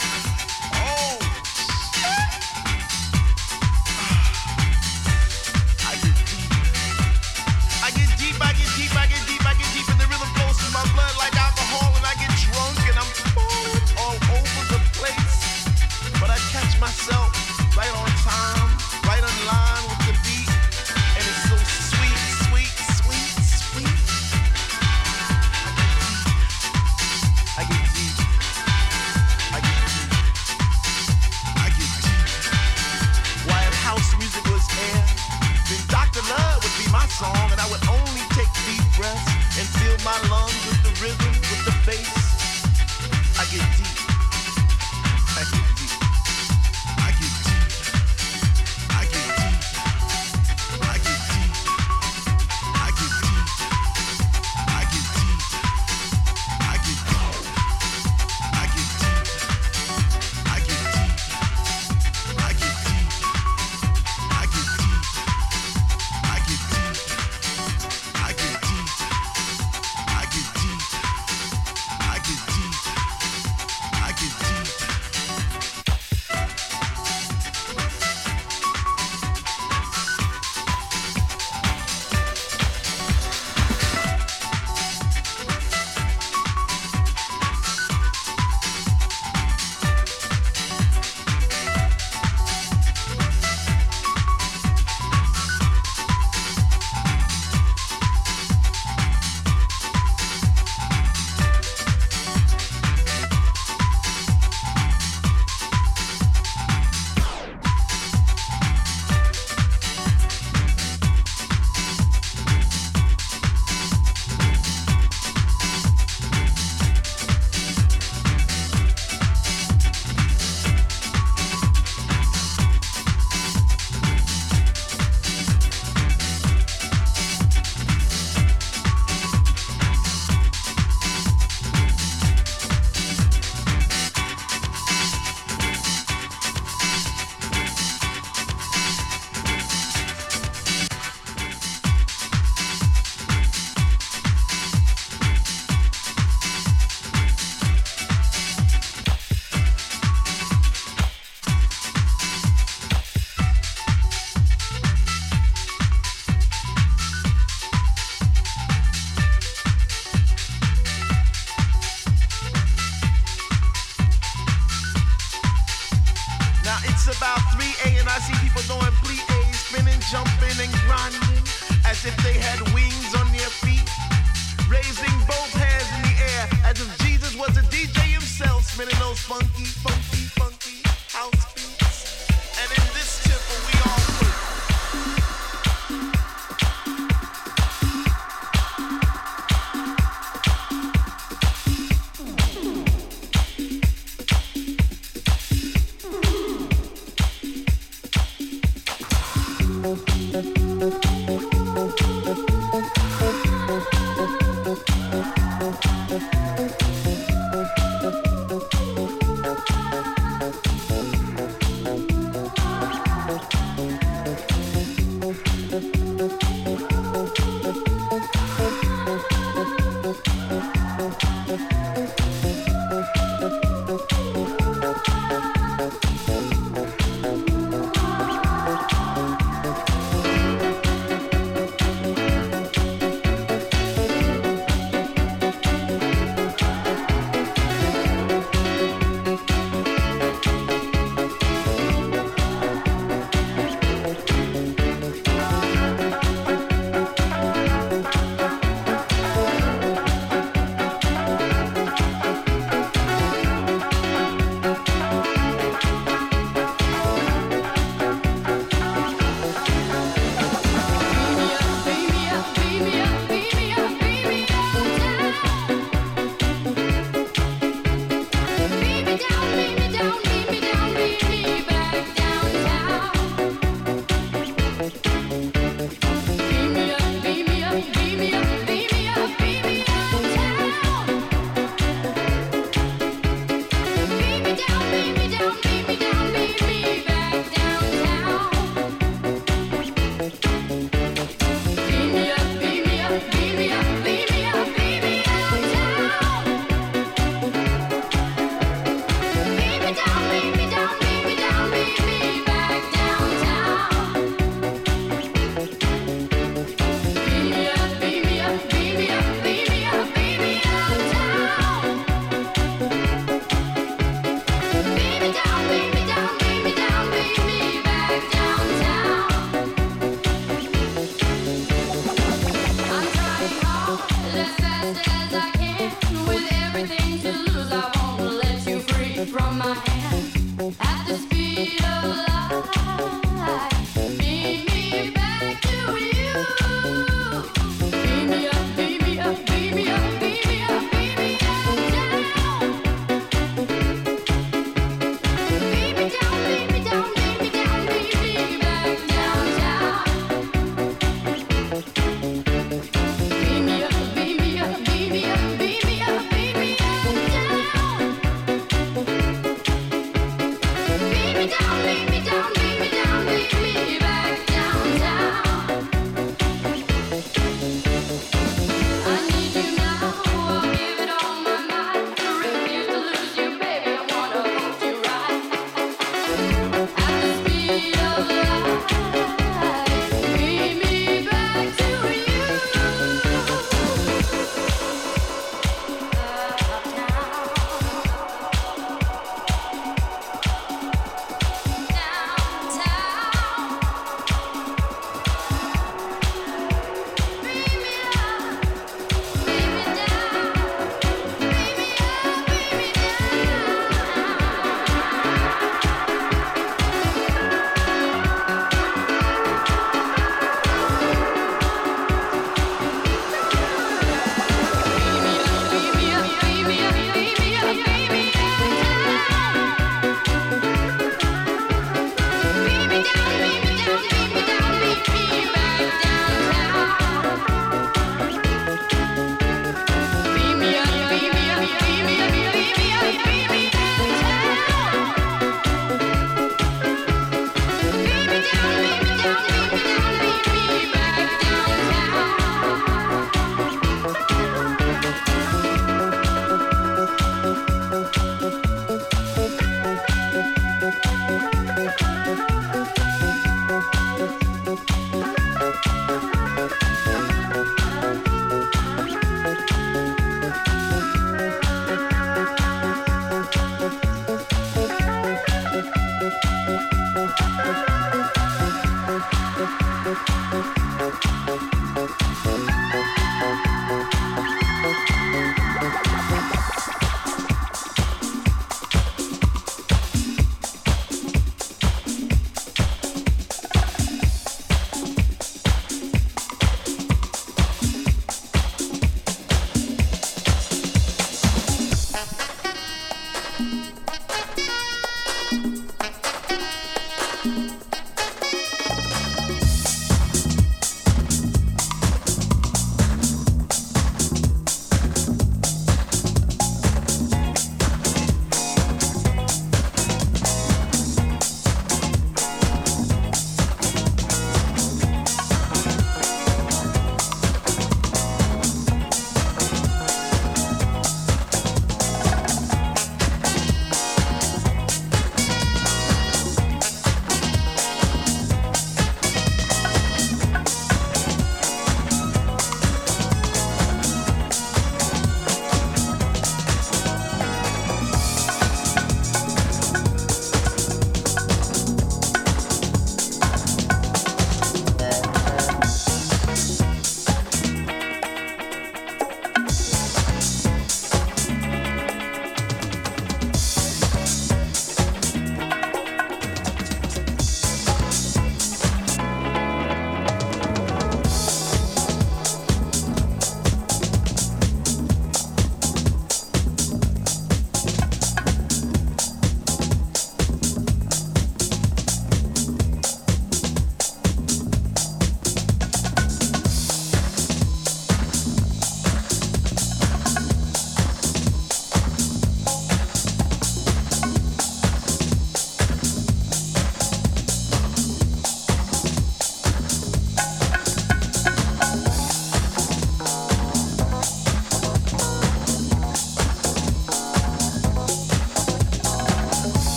Thanks.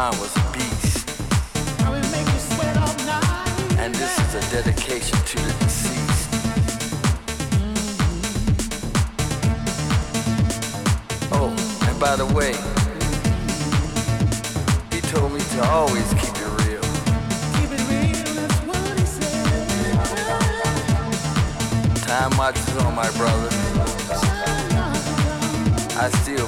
I was a beast. And this is a dedication to the deceased. Oh, and by the way, he told me to always keep it real. Time marches on, my brother. I still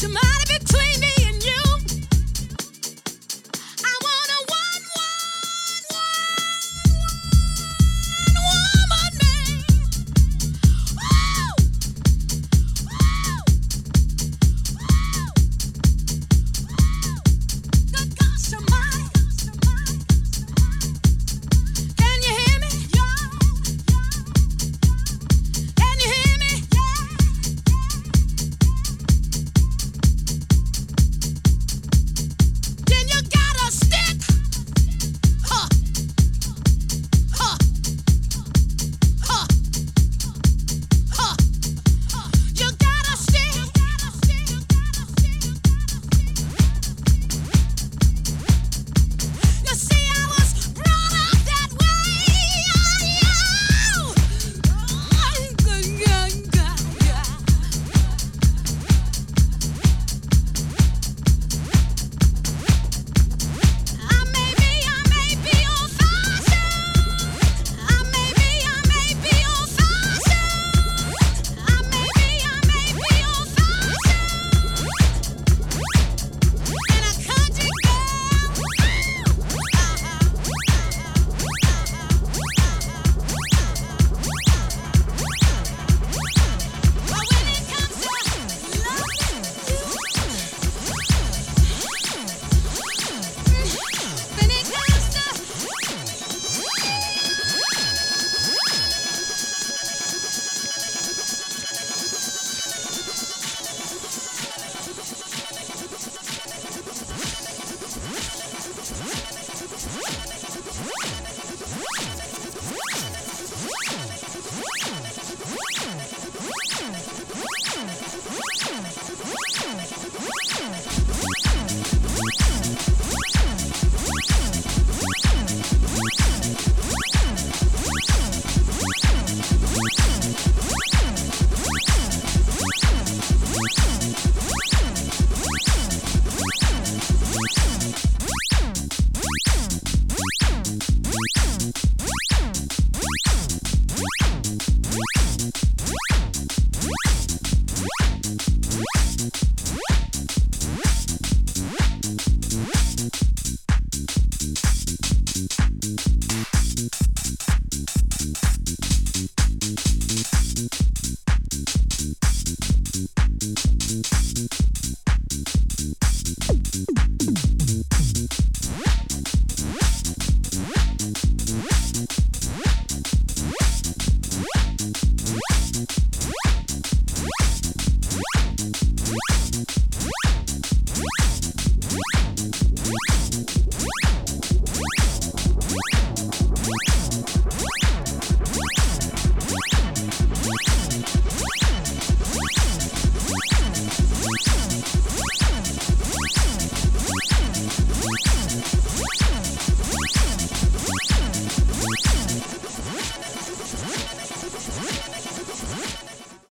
Somebody be